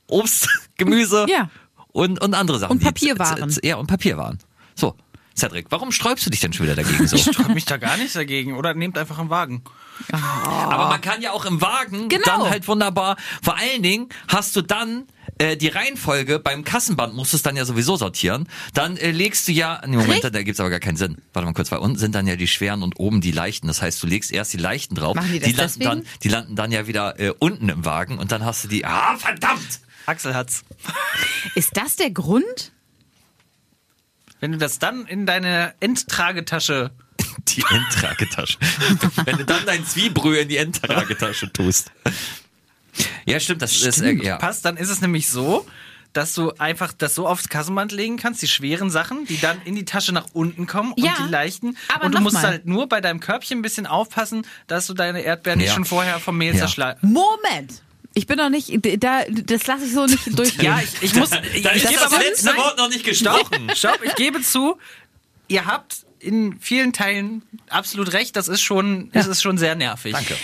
Obst, Gemüse Ja. Und, und andere Sachen. Und die- Papierwaren. Ja, und Papierwaren. So, Cedric, warum sträubst du dich denn schon wieder dagegen so? Ich sträub mich da gar nicht dagegen. Oder nehmt einfach einen Wagen. Aber man kann ja auch im Wagen Genau. dann halt wunderbar, vor allen Dingen hast du dann äh, die Reihenfolge beim Kassenband musst du es dann ja sowieso sortieren. Dann äh, legst du ja, nee, Moment, Richtig. da gibt's aber gar keinen Sinn. Warte mal kurz, weil unten sind dann ja die schweren und oben die leichten. Das heißt, du legst erst die leichten drauf. Die das landen deswegen? dann, die landen dann ja wieder äh, unten im Wagen und dann hast du die. Ah, verdammt! Axel hat's. Ist das der Grund? Wenn du das dann in deine Endtragetasche. Die Endtragetasche. Wenn du dann dein Zwiebrühe in die Endtragetasche tust. Ja, stimmt, das ist äh, ja. passt, dann ist es nämlich so, dass du einfach das so aufs Kassenband legen kannst, die schweren Sachen, die dann in die Tasche nach unten kommen Ja, und die leichten. aber und du musst mal. halt nur bei deinem Körbchen ein bisschen aufpassen, dass du deine Erdbeeren nicht Ja. schon vorher vom Mehl Ja. zerschlagen. Moment. Ich bin noch nicht, da, das lasse ich so nicht durch. Ja, ich, ich muss. Ich, Da ich ist gebe das aber- letzte nein, Wort noch nicht Stopp, gesprochen. stopp, ich gebe zu, ihr habt in vielen Teilen absolut recht, das ist schon, es ist schon sehr nervig. Danke.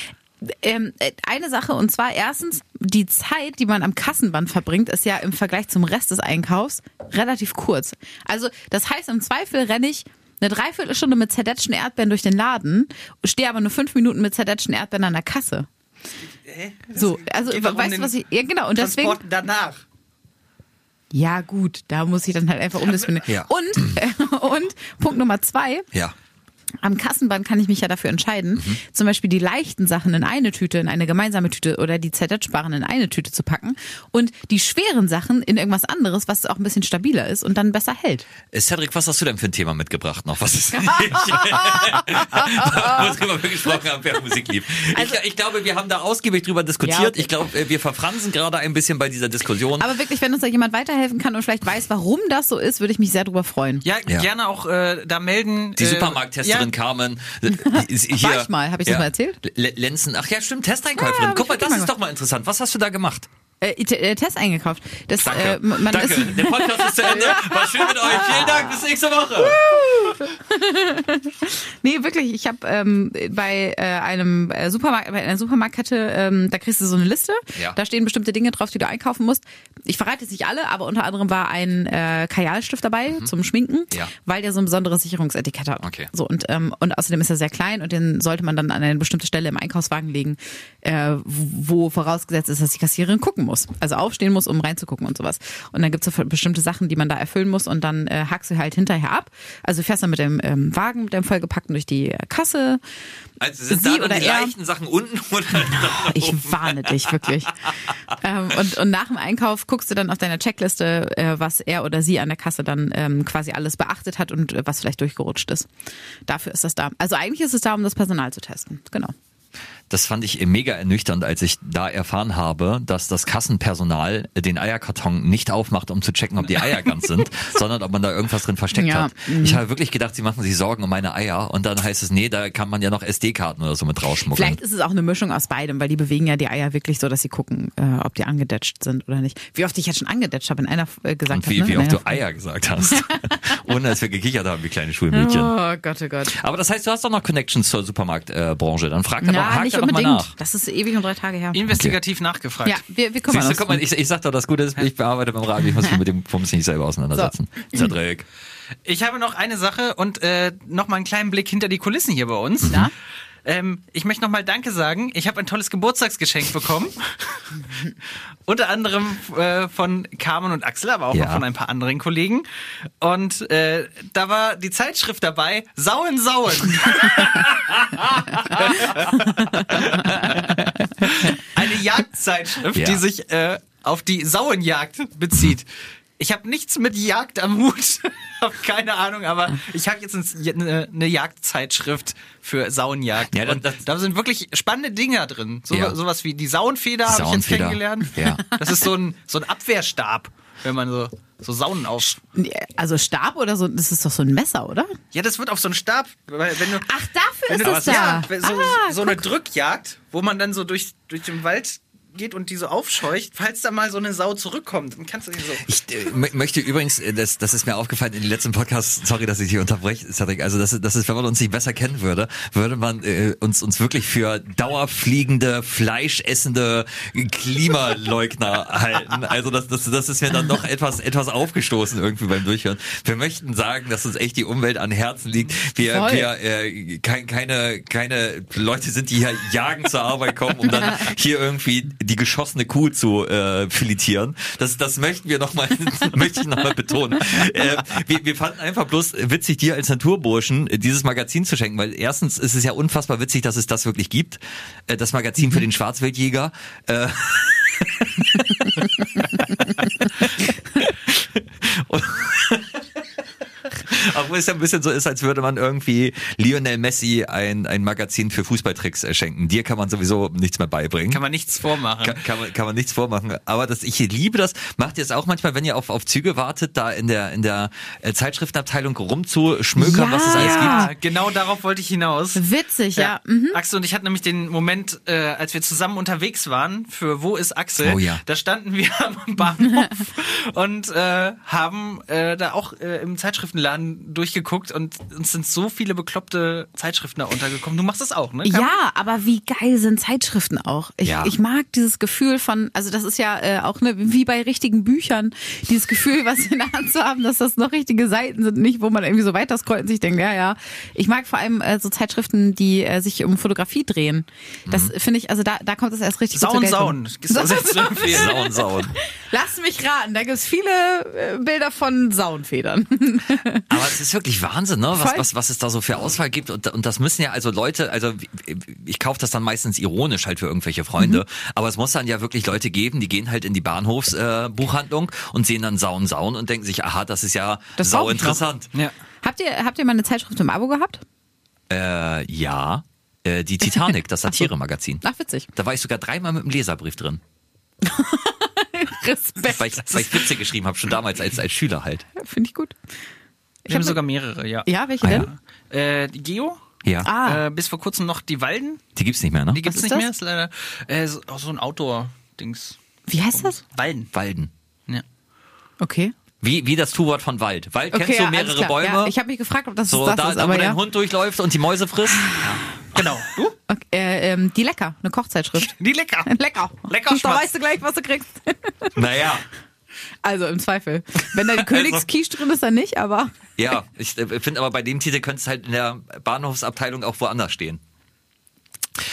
ähm, äh, eine Sache und zwar erstens die Zeit, die man am Kassenband verbringt, ist ja im Vergleich zum Rest des Einkaufs relativ kurz. Also das heißt im Zweifel renne ich eine Dreiviertelstunde mit zerdetschten Erdbeeren durch den Laden, stehe aber nur fünf Minuten mit zerdetschten Erdbeeren an der Kasse. So, also weißt du was ich? Ja genau und deswegen Transport danach. Ja, gut, da muss ich dann halt einfach umdisponieren. Ja. Und, äh, und Punkt Nummer zwei, Ja. Am Kassenband kann ich mich ja dafür entscheiden, Mhm. zum Beispiel die leichten Sachen in eine Tüte, in eine gemeinsame Tüte oder die ZZ-Sparen in eine Tüte zu packen und die schweren Sachen in irgendwas anderes, was auch ein bisschen stabiler ist und dann besser hält. Äh, Cedric, was hast du denn für ein Thema mitgebracht noch? Was ist? Worüber wir gesprochen haben, während Musik lief. Also- ich, ich glaube, wir haben da ausgiebig drüber diskutiert. Ja, okay. Ich glaube, äh, wir verfransen gerade ein bisschen bei dieser Diskussion. Aber wirklich, wenn uns da jemand weiterhelfen kann und vielleicht weiß, warum das so ist, würde ich mich sehr drüber freuen. Ja, Ja. gerne auch äh, da melden. Die äh, Supermarkttesterin ja, Carmen. äh, Hier, War ich mal, hab ich das mal erzählt? Lenzen, ach ja, stimmt, Testeinkäuferin. Guck mal, das ist doch mal interessant. Was hast du da gemacht? Äh, äh, Test eingekauft. Das, Danke. Äh, man, Danke. Der Podcast ist zu Ende. War schön mit euch. Vielen Dank. Bis nächste Woche. Nee, wirklich. Ich habe ähm, bei äh, einem äh, Supermarkt, bei einer Supermarktkette, ähm, da kriegst du so eine Liste. Ja. Da stehen bestimmte Dinge drauf, die du einkaufen musst. Ich verrate jetzt nicht alle, aber unter anderem war ein äh, Kajalstift dabei zum Schminken, Mhm. Ja. weil der so ein besonderes Sicherungsetikett hat. Okay. So und ähm, und außerdem ist er sehr klein und den sollte man dann an eine bestimmte Stelle im Einkaufswagen legen, äh, wo vorausgesetzt ist, dass die Kassiererin gucken muss, also aufstehen muss, um reinzugucken und sowas. Und dann gibt's so bestimmte Sachen, die man da erfüllen muss und dann äh, hackst du halt hinterher ab. Also fährst dann mit dem ähm, Wagen, mit dem vollgepackten durch die Kasse. Also sind Sie da dann oder die er? leichten Sachen unten oder Ich warne dich wirklich. ähm, und, und nach dem Einkauf guckst du dann auf deiner Checkliste, äh, was er oder sie an der Kasse dann ähm, quasi alles beachtet hat und äh, was vielleicht durchgerutscht ist. Dafür ist das da. Also eigentlich ist es da, um das Personal zu testen. Genau. Das fand ich mega ernüchternd, als ich da erfahren habe, dass das Kassenpersonal den Eierkarton nicht aufmacht, um zu checken, ob die Eier ganz sind, sondern ob man da irgendwas drin versteckt Ja, hat. Ich habe wirklich gedacht, sie machen sich Sorgen um meine Eier und dann heißt es, nee, da kann man ja noch SD-Karten oder so mit rausschmuggeln. Vielleicht ist es auch eine Mischung aus beidem, weil die bewegen ja die Eier wirklich so, dass sie gucken, äh, ob die angedetscht sind oder nicht. Wie oft ich jetzt schon angedetscht habe, in einer äh, gesagt Und wie, habe. wie ne? oft In du Eier gesagt hast. Ohne dass wir gekichert haben, wie kleine Schulmädchen. Oh Gott, oh Gott. Aber das heißt, du hast doch noch Connections zur Supermarktbranche. Dann frag da doch, Ja, hak nicht da doch mal unbedingt. nach. Das ist ewig und drei Tage her. Investigativ nachgefragt. Ja, wir, wir kümmern Siehst uns. ich, ich sag doch, das Gute ist, ich bearbeite beim Radio, ich muss mich mit dem Pumps nicht selber auseinandersetzen. Cedric. Ich habe noch eine Sache und äh, noch mal einen kleinen Blick hinter die Kulissen hier bei uns. Na? Ähm, ich möchte noch mal Danke sagen. Ich habe ein tolles Geburtstagsgeschenk bekommen. Unter anderem äh, von Carmen und Axel, aber auch Ja. noch von ein paar anderen Kollegen. Und äh, da war die Zeitschrift dabei, Sauen, Sauen. Eine Jagdzeitschrift, Ja. die sich äh, auf die Sauenjagd bezieht. Ich habe nichts mit Jagd am Hut, habe keine Ahnung, aber ich habe jetzt ein- eine, eine Jagdzeitschrift für Sauenjagd. Ja, das- da sind wirklich spannende Dinge drin. So, Ja. Sowas wie die Sauenfeder habe ich jetzt kennengelernt. Ja. Das ist so ein, so ein Abwehrstab, wenn man so, so Saunen auf. Also Stab oder so, das ist doch so ein Messer, oder? Ja, das wird auf so einen Stab, du. Ach, dafür wenn ist du das da. ja, so, ah, so eine Drückjagd, wo man dann so durch, durch den Wald geht und die so aufscheucht, falls da mal so eine Sau zurückkommt, dann kannst du die so. Ich äh, mö- möchte übrigens, äh, das, das ist mir aufgefallen in den letzten Podcasts, sorry, dass ich dich unterbreche, Cedric, also das, das ist, wenn man uns nicht besser kennen würde, würde man äh, uns, uns wirklich für dauerfliegende, fleischessende Klimaleugner halten. Also das, das, das ist mir dann doch etwas, etwas aufgestoßen irgendwie beim Durchhören. Wir möchten sagen, dass uns echt die Umwelt an Herzen liegt. Wir, Voll. wir äh, kein, keine, keine Leute sind, die hier jagen zur Arbeit kommen, um dann hier irgendwie die geschossene Kuh zu äh, filetieren. Das, das möchten wir nochmal, möchte ich nochmal betonen. Äh, wir, wir fanden einfach bloß witzig, dir als Naturburschen äh, dieses Magazin zu schenken, weil erstens ist es ja unfassbar witzig, dass es das wirklich gibt. Äh, das Magazin für den Schwarzwildjäger. Äh, Obwohl es ja ein bisschen so ist, als würde man irgendwie Lionel Messi ein, ein Magazin für Fußballtricks äh, schenken. Dir kann man sowieso nichts mehr beibringen. Kann man nichts vormachen. Kann, kann, man, kann man nichts vormachen. Aber das, ich liebe das. Macht ihr es auch manchmal, wenn ihr auf, auf Züge wartet, da in der, in der äh, Zeitschriftenabteilung rumzuschmökern, Ja. was es alles gibt? ja, genau darauf wollte ich hinaus. Witzig, ja. Mhm. Axel und ich hatten nämlich den Moment, äh, als wir zusammen unterwegs waren für Wo ist Axel? Oh ja. Da standen wir am Bahnhof und äh, haben äh, da auch äh, im Zeitschriftenladen Durchgeguckt und uns sind so viele bekloppte Zeitschriften da untergekommen. Du machst das auch, ne? Kam- Ja, aber wie geil sind Zeitschriften auch. Ich, Ja. ich mag dieses Gefühl von, also das ist ja äh, auch ne, wie bei richtigen Büchern, dieses Gefühl, was in der Hand zu haben, dass das noch richtige Seiten sind, nicht, wo man irgendwie so weiter scrollt und sich denkt, ja, ja. Ich mag vor allem äh, so Zeitschriften, die äh, sich um Fotografie drehen. Das finde ich, also da, da kommt es erst richtig Sauen. Sauen. Empfehlen? Sauen, sauen. Lass mich raten, da gibt's viele äh, Bilder von Saunfedern. Aber es ist wirklich Wahnsinn, ne? Was, was, was es da so für Auswahl gibt. Und, und das müssen ja also Leute, also ich kaufe das dann meistens ironisch halt für irgendwelche Freunde. Aber es muss dann ja wirklich Leute geben, die gehen halt in die Bahnhofsbuchhandlung äh, und sehen dann Sauen, Sauen und denken sich, aha, das ist ja Das sau interessant. Ja. habt ihr, habt ihr mal eine Zeitschrift im Abo gehabt? Äh, ja. Äh, die Titanic, das Satire-Magazin. Ach, witzig. Da war ich sogar dreimal mit einem Leserbrief drin. Respekt. Weil ich, weil ich Witze geschrieben habe, schon damals als, als Schüler halt. Finde ich gut. Wir haben sogar mehrere, ja. Ja, welche Ah, denn? ja. Äh, die Geo, Ja. Ah. äh, bis vor kurzem noch die Walden. Die gibt's nicht mehr, ne? Die gibt's nicht ist mehr, das? ist leider äh, so, auch so ein Outdoor-Dings. Wie heißt das? Walden. Walden. Ja. Okay. Wie, wie das Tu-Wort von Wald. Wald Okay, kennst du ja, mehrere. Bäume. Ja, ich habe mich gefragt, ob das so, das da, ist, da wo aber dein ja. Hund durchläuft und die Mäuse frisst. Genau. Du? Okay, äh, ähm, die Lecker, eine Kochzeitschrift. Die lecker. Lecker. Lecker Da weißt du gleich, was du kriegst. Naja. Also im Zweifel. Wenn da die Königsquiche drin ist, dann nicht, aber Ja, ich äh, finde aber bei dem Titel könnte es halt in der Bahnhofsabteilung auch woanders stehen.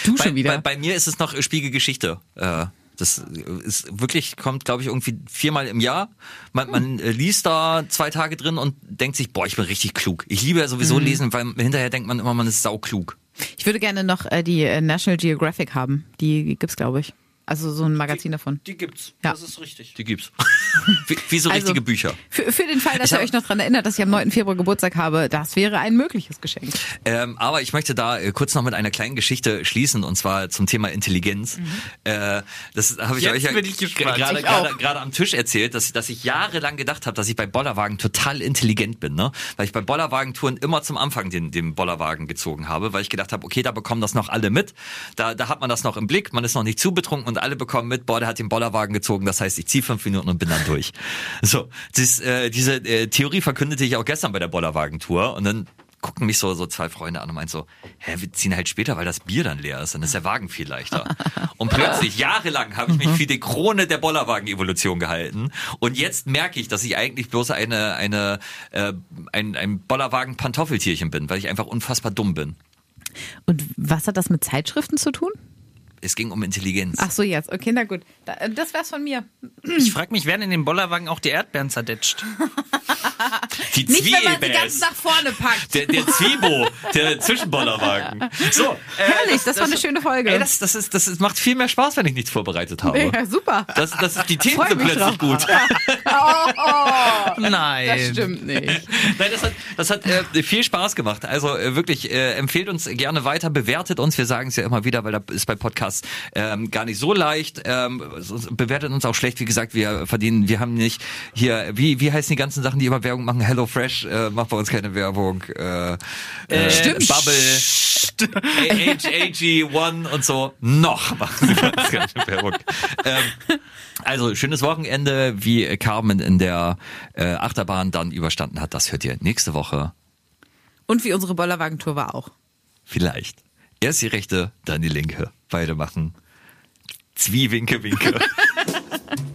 du Bei, schon wieder. bei, bei mir ist es noch Spiegelgeschichte. Äh, das ist wirklich, kommt, glaube ich, irgendwie viermal im Jahr. Man, man äh, liest da zwei Tage drin und denkt sich, boah, ich bin richtig klug. Ich liebe ja sowieso Mhm. lesen, weil hinterher denkt man immer, man ist sauklug. ich würde gerne noch äh, die National Geographic haben. Die gibt's, glaube ich. Also so ein Magazin davon. Die gibt's. Ja. Das ist richtig. Die gibt's. wie, wie so Also, richtige Bücher. Für, für den Fall, dass Ich ihr euch noch dran erinnert, dass ich am 9. Februar Geburtstag habe, das wäre ein mögliches Geschenk. Ähm, aber ich möchte da äh, kurz noch mit einer kleinen Geschichte schließen und zwar zum Thema Intelligenz. Äh, das habe ich Jetzt euch ja gerade am Tisch erzählt, dass, dass ich jahrelang gedacht habe, dass ich bei Bollerwagen total intelligent bin, ne? Weil ich bei Bollerwagentouren immer zum Anfang den, den Bollerwagen gezogen habe, weil ich gedacht habe, okay, da bekommen das noch alle mit. Da, da hat man das noch im Blick, man ist noch nicht zu betrunken und alle bekommen mit, boah, der hat den Bollerwagen gezogen, das heißt, ich ziehe fünf Minuten und bin dann durch. So, das, äh, diese äh, Theorie verkündete ich auch gestern bei der Bollerwagentour und dann gucken mich so, so zwei Freunde an und meinen so, hä, wir ziehen halt später, weil das Bier dann leer ist, dann ist der Wagen viel leichter. Und plötzlich, jahrelang, habe ich mich für die Krone der Bollerwagen-Evolution gehalten. Und jetzt merke ich, dass ich eigentlich bloß eine, eine, äh, ein, ein Bollerwagen-Pantoffeltierchen bin, weil ich einfach unfassbar dumm bin. Und was hat das mit Zeitschriften zu tun? Es ging um Intelligenz. Ach so, jetzt. Okay, na gut. Äh, das wär's von mir. Ich frage mich, werden in den Bollerwagen auch die Erdbeeren zerdetscht? die Nicht, wenn man sie ganz nach vorne packt. Der, der Zwiebo, der Zwischenbollerwagen. So, äh, Herrlich, das war eine schöne Folge. Ey, das, das, ist, das ist, macht viel mehr Spaß, wenn ich nichts vorbereitet habe. ja, super. Das, das ist, die Themen sind plötzlich drauf. gut. Nein. Das stimmt nicht. Nein, das hat, das hat äh, viel Spaß gemacht. Also äh, wirklich, äh, empfehlt uns gerne weiter, bewertet uns. Wir sagen es ja immer wieder, weil da ist bei Podcasts ähm, gar nicht so leicht. Ähm, bewertet uns auch schlecht. Wie gesagt, wir verdienen, wir haben nicht hier, wie, wie heißen die ganzen Sachen, die immer Werbung machen? Hello Fresh äh, macht bei uns keine Werbung. Äh, äh, Stimmt. Bubble, AG One und so. Noch machen sie bei uns keine Werbung. Ähm, also schönes Wochenende, wie Carmen in der äh, Achterbahn dann überstanden hat. Das hört ihr nächste Woche Und wie unsere Bollerwagentour war auch. vielleicht. Erst die rechte, dann die linke. Beide machen Zwiewinke Winke.